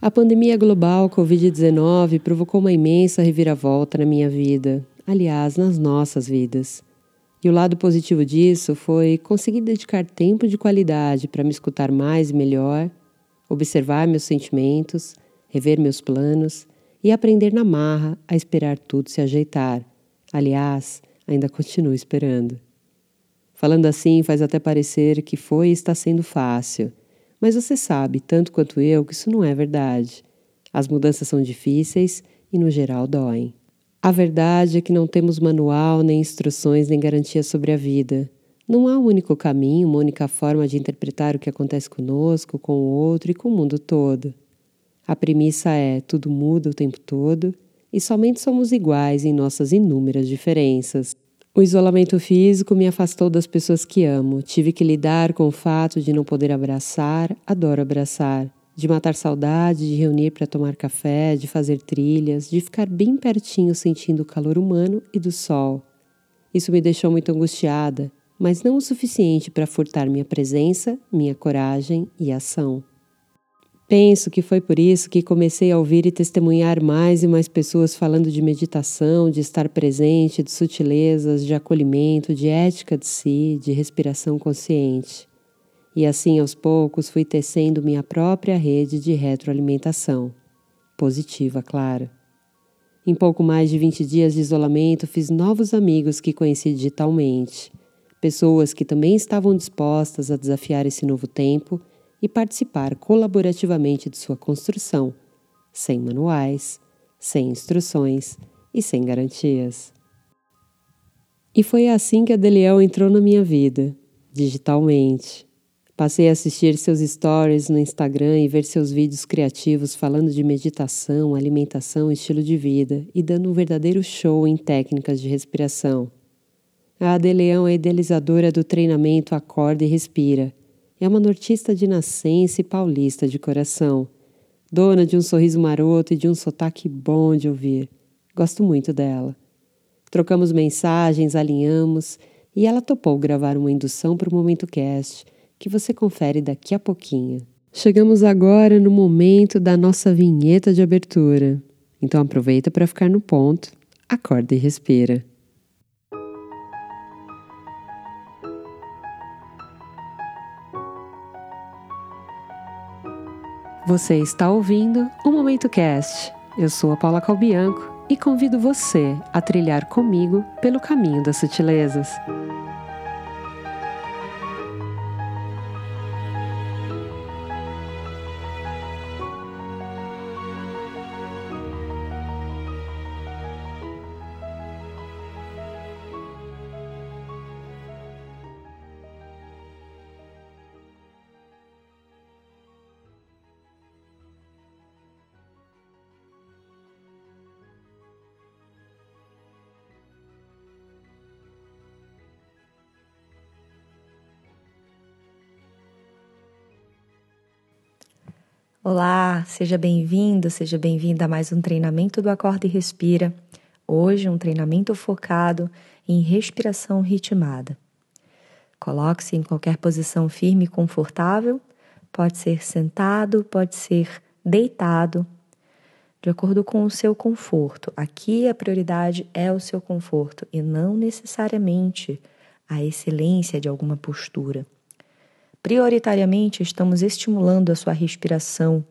A pandemia global Covid-19 provocou uma imensa reviravolta na minha vida, aliás, nas nossas vidas. E o lado positivo disso foi conseguir dedicar tempo de qualidade para me escutar mais e melhor, observar meus sentimentos, rever meus planos e aprender na marra a esperar tudo se ajeitar. Aliás, ainda continuo esperando. Falando assim, faz até parecer que foi e está sendo fácil mas você sabe, tanto quanto eu, que isso não é verdade. As mudanças são difíceis e, no geral, doem. A verdade é que não temos manual, nem instruções, nem garantias sobre a vida. Não há um único caminho, uma única forma de interpretar o que acontece conosco, com o outro e com o mundo todo. A premissa é: tudo muda o tempo todo e somente somos iguais em nossas inúmeras diferenças. O isolamento físico me afastou das pessoas que amo. Tive que lidar com o fato de não poder abraçar, adoro abraçar, de matar saudade, de reunir para tomar café, de fazer trilhas, de ficar bem pertinho sentindo o calor humano e do sol. Isso me deixou muito angustiada, mas não o suficiente para furtar minha presença, minha coragem e ação. Penso que foi por isso que comecei a ouvir e testemunhar mais e mais pessoas falando de meditação, de estar presente, de sutilezas, de acolhimento, de ética de si, de respiração consciente. E assim, aos poucos, fui tecendo minha própria rede de retroalimentação. Positiva, claro. Em pouco mais de 20 dias de isolamento, fiz novos amigos que conheci digitalmente. Pessoas que também estavam dispostas a desafiar esse novo tempo e participar colaborativamente de sua construção, sem manuais, sem instruções e sem garantias. E foi assim que a Deleão entrou na minha vida, digitalmente. Passei a assistir seus stories no Instagram e ver seus vídeos criativos falando de meditação, alimentação estilo de vida e dando um verdadeiro show em técnicas de respiração. A Adeleão é idealizadora do treinamento Acorda e Respira, é uma nortista de nascença e paulista de coração, dona de um sorriso maroto e de um sotaque bom de ouvir. Gosto muito dela. Trocamos mensagens, alinhamos e ela topou gravar uma indução para o Momento Cast, que você confere daqui a pouquinho. Chegamos agora no momento da nossa vinheta de abertura. Então aproveita para ficar no ponto, acorda e respira. Você está ouvindo o Momento Cast. Eu sou a Paula Calbianco e convido você a trilhar comigo pelo caminho das sutilezas. Olá, seja bem-vindo, seja bem-vinda a mais um treinamento do Acorda e Respira. Hoje, um treinamento focado em respiração ritmada. Coloque-se em qualquer posição firme e confortável, pode ser sentado, pode ser deitado, de acordo com o seu conforto. Aqui a prioridade é o seu conforto e não necessariamente a excelência de alguma postura. Prioritariamente, estamos estimulando a sua respiração,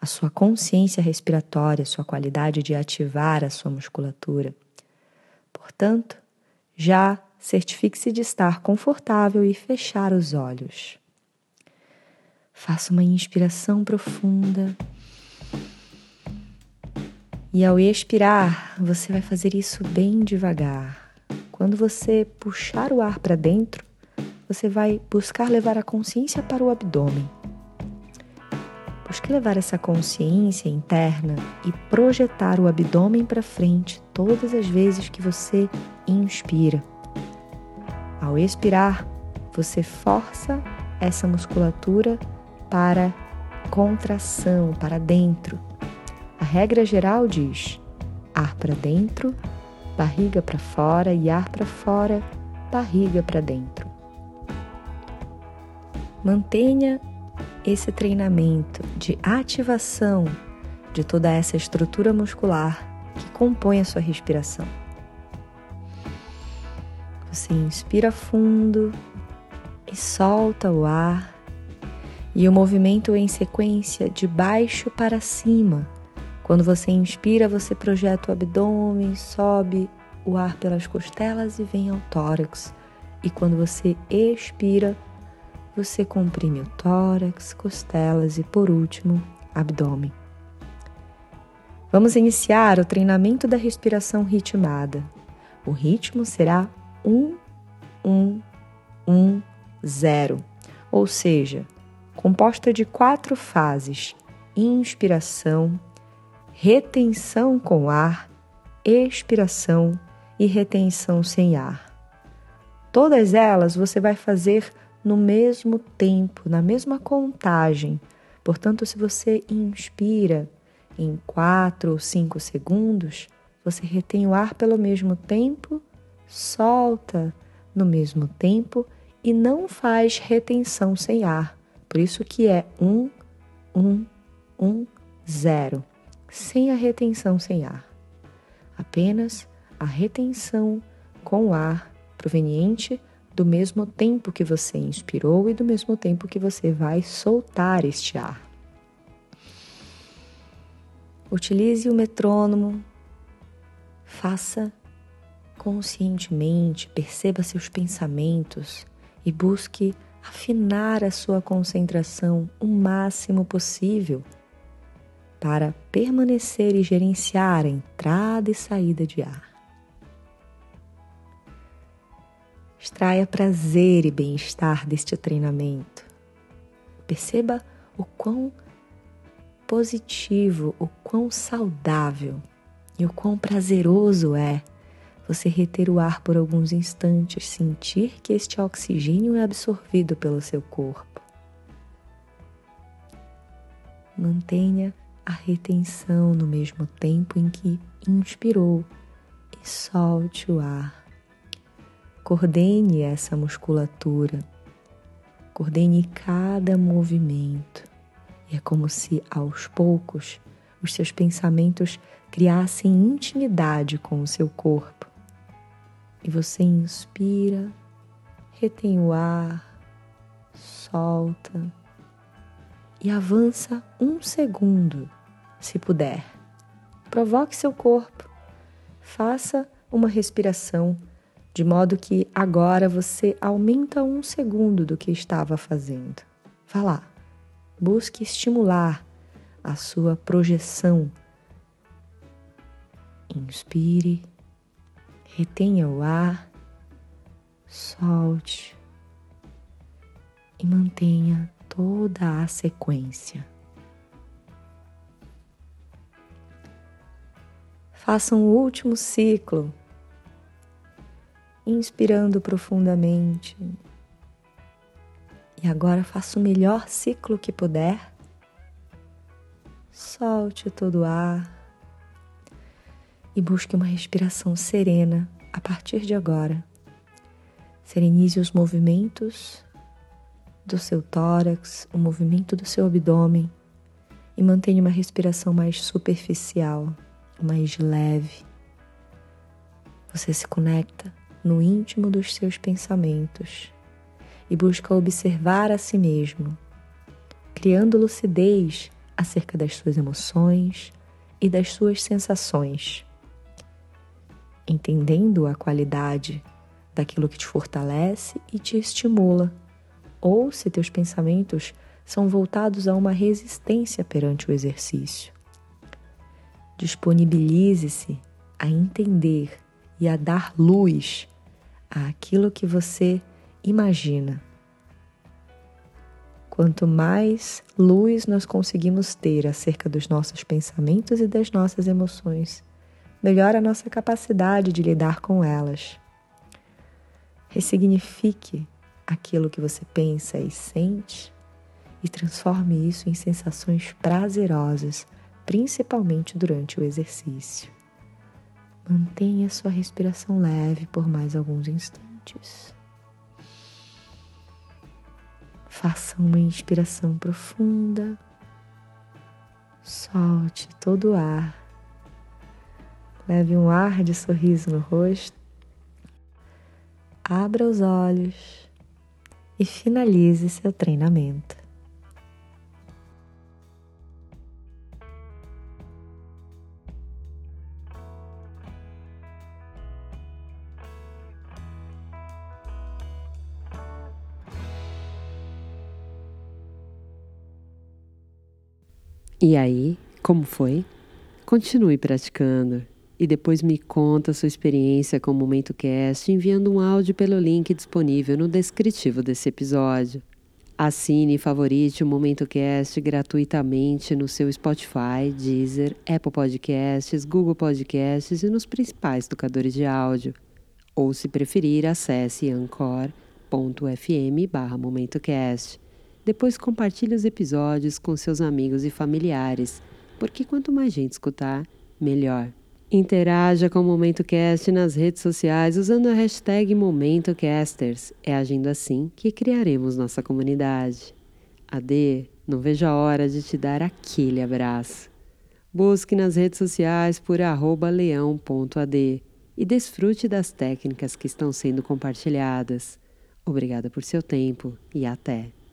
a sua consciência respiratória, a sua qualidade de ativar a sua musculatura. Portanto, já certifique-se de estar confortável e fechar os olhos. Faça uma inspiração profunda. E ao expirar, você vai fazer isso bem devagar. Quando você puxar o ar para dentro, você vai buscar levar a consciência para o abdômen. Busque levar essa consciência interna e projetar o abdômen para frente todas as vezes que você inspira. Ao expirar, você força essa musculatura para contração, para dentro. A regra geral diz: ar para dentro, barriga para fora e ar para fora, barriga para dentro. Mantenha esse treinamento de ativação de toda essa estrutura muscular que compõe a sua respiração. Você inspira fundo e solta o ar, e o movimento em sequência de baixo para cima. Quando você inspira, você projeta o abdômen, sobe o ar pelas costelas e vem ao tórax. E quando você expira, você comprime o tórax, costelas e, por último, abdômen. Vamos iniciar o treinamento da respiração ritmada. O ritmo será 1, 1, 1, 0, ou seja, composta de quatro fases: inspiração, retenção com ar, expiração e retenção sem ar. Todas elas você vai fazer no mesmo tempo, na mesma contagem. Portanto, se você inspira em 4 ou 5 segundos, você retém o ar pelo mesmo tempo, solta no mesmo tempo e não faz retenção sem ar. Por isso que é 1, 1, 1, 0, sem a retenção sem ar. Apenas a retenção com ar proveniente do mesmo tempo que você inspirou e do mesmo tempo que você vai soltar este ar. Utilize o metrônomo, faça conscientemente, perceba seus pensamentos e busque afinar a sua concentração o máximo possível para permanecer e gerenciar a entrada e saída de ar. Extraia prazer e bem-estar deste treinamento. Perceba o quão positivo, o quão saudável e o quão prazeroso é você reter o ar por alguns instantes, sentir que este oxigênio é absorvido pelo seu corpo. Mantenha a retenção no mesmo tempo em que inspirou e solte o ar. Coordene essa musculatura, coordene cada movimento. E é como se aos poucos os seus pensamentos criassem intimidade com o seu corpo. E você inspira, retém o ar, solta e avança um segundo, se puder. Provoque seu corpo, faça uma respiração de modo que agora você aumenta um segundo do que estava fazendo. Vá lá, busque estimular a sua projeção. Inspire, retenha o ar, solte e mantenha toda a sequência. Faça um último ciclo inspirando profundamente. E agora faça o melhor ciclo que puder. Solte todo o ar e busque uma respiração serena a partir de agora. Serenize os movimentos do seu tórax, o movimento do seu abdômen e mantenha uma respiração mais superficial, mais leve. Você se conecta no íntimo dos seus pensamentos e busca observar a si mesmo, criando lucidez acerca das suas emoções e das suas sensações, entendendo a qualidade daquilo que te fortalece e te estimula, ou se teus pensamentos são voltados a uma resistência perante o exercício. Disponibilize-se a entender e a dar luz àquilo que você imagina. Quanto mais luz nós conseguimos ter acerca dos nossos pensamentos e das nossas emoções, melhor a nossa capacidade de lidar com elas. Ressignifique aquilo que você pensa e sente e transforme isso em sensações prazerosas, principalmente durante o exercício. Mantenha sua respiração leve por mais alguns instantes. Faça uma inspiração profunda. Solte todo o ar. Leve um ar de sorriso no rosto. Abra os olhos e finalize seu treinamento. E aí, como foi? Continue praticando e depois me conta sua experiência com o Momento Cast enviando um áudio pelo link disponível no descritivo desse episódio. Assine e favorite o Momento Cast gratuitamente no seu Spotify, Deezer, Apple Podcasts, Google Podcasts e nos principais tocadores de áudio. Ou, se preferir, acesse anchor.fm barra MomentoCast. Depois compartilhe os episódios com seus amigos e familiares, porque quanto mais gente escutar, melhor. Interaja com o MomentoCast nas redes sociais usando a hashtag MomentoCasters. É agindo assim que criaremos nossa comunidade. Ade, não vejo a hora de te dar aquele abraço. Busque nas redes sociais por leão.ad e desfrute das técnicas que estão sendo compartilhadas. Obrigada por seu tempo e até!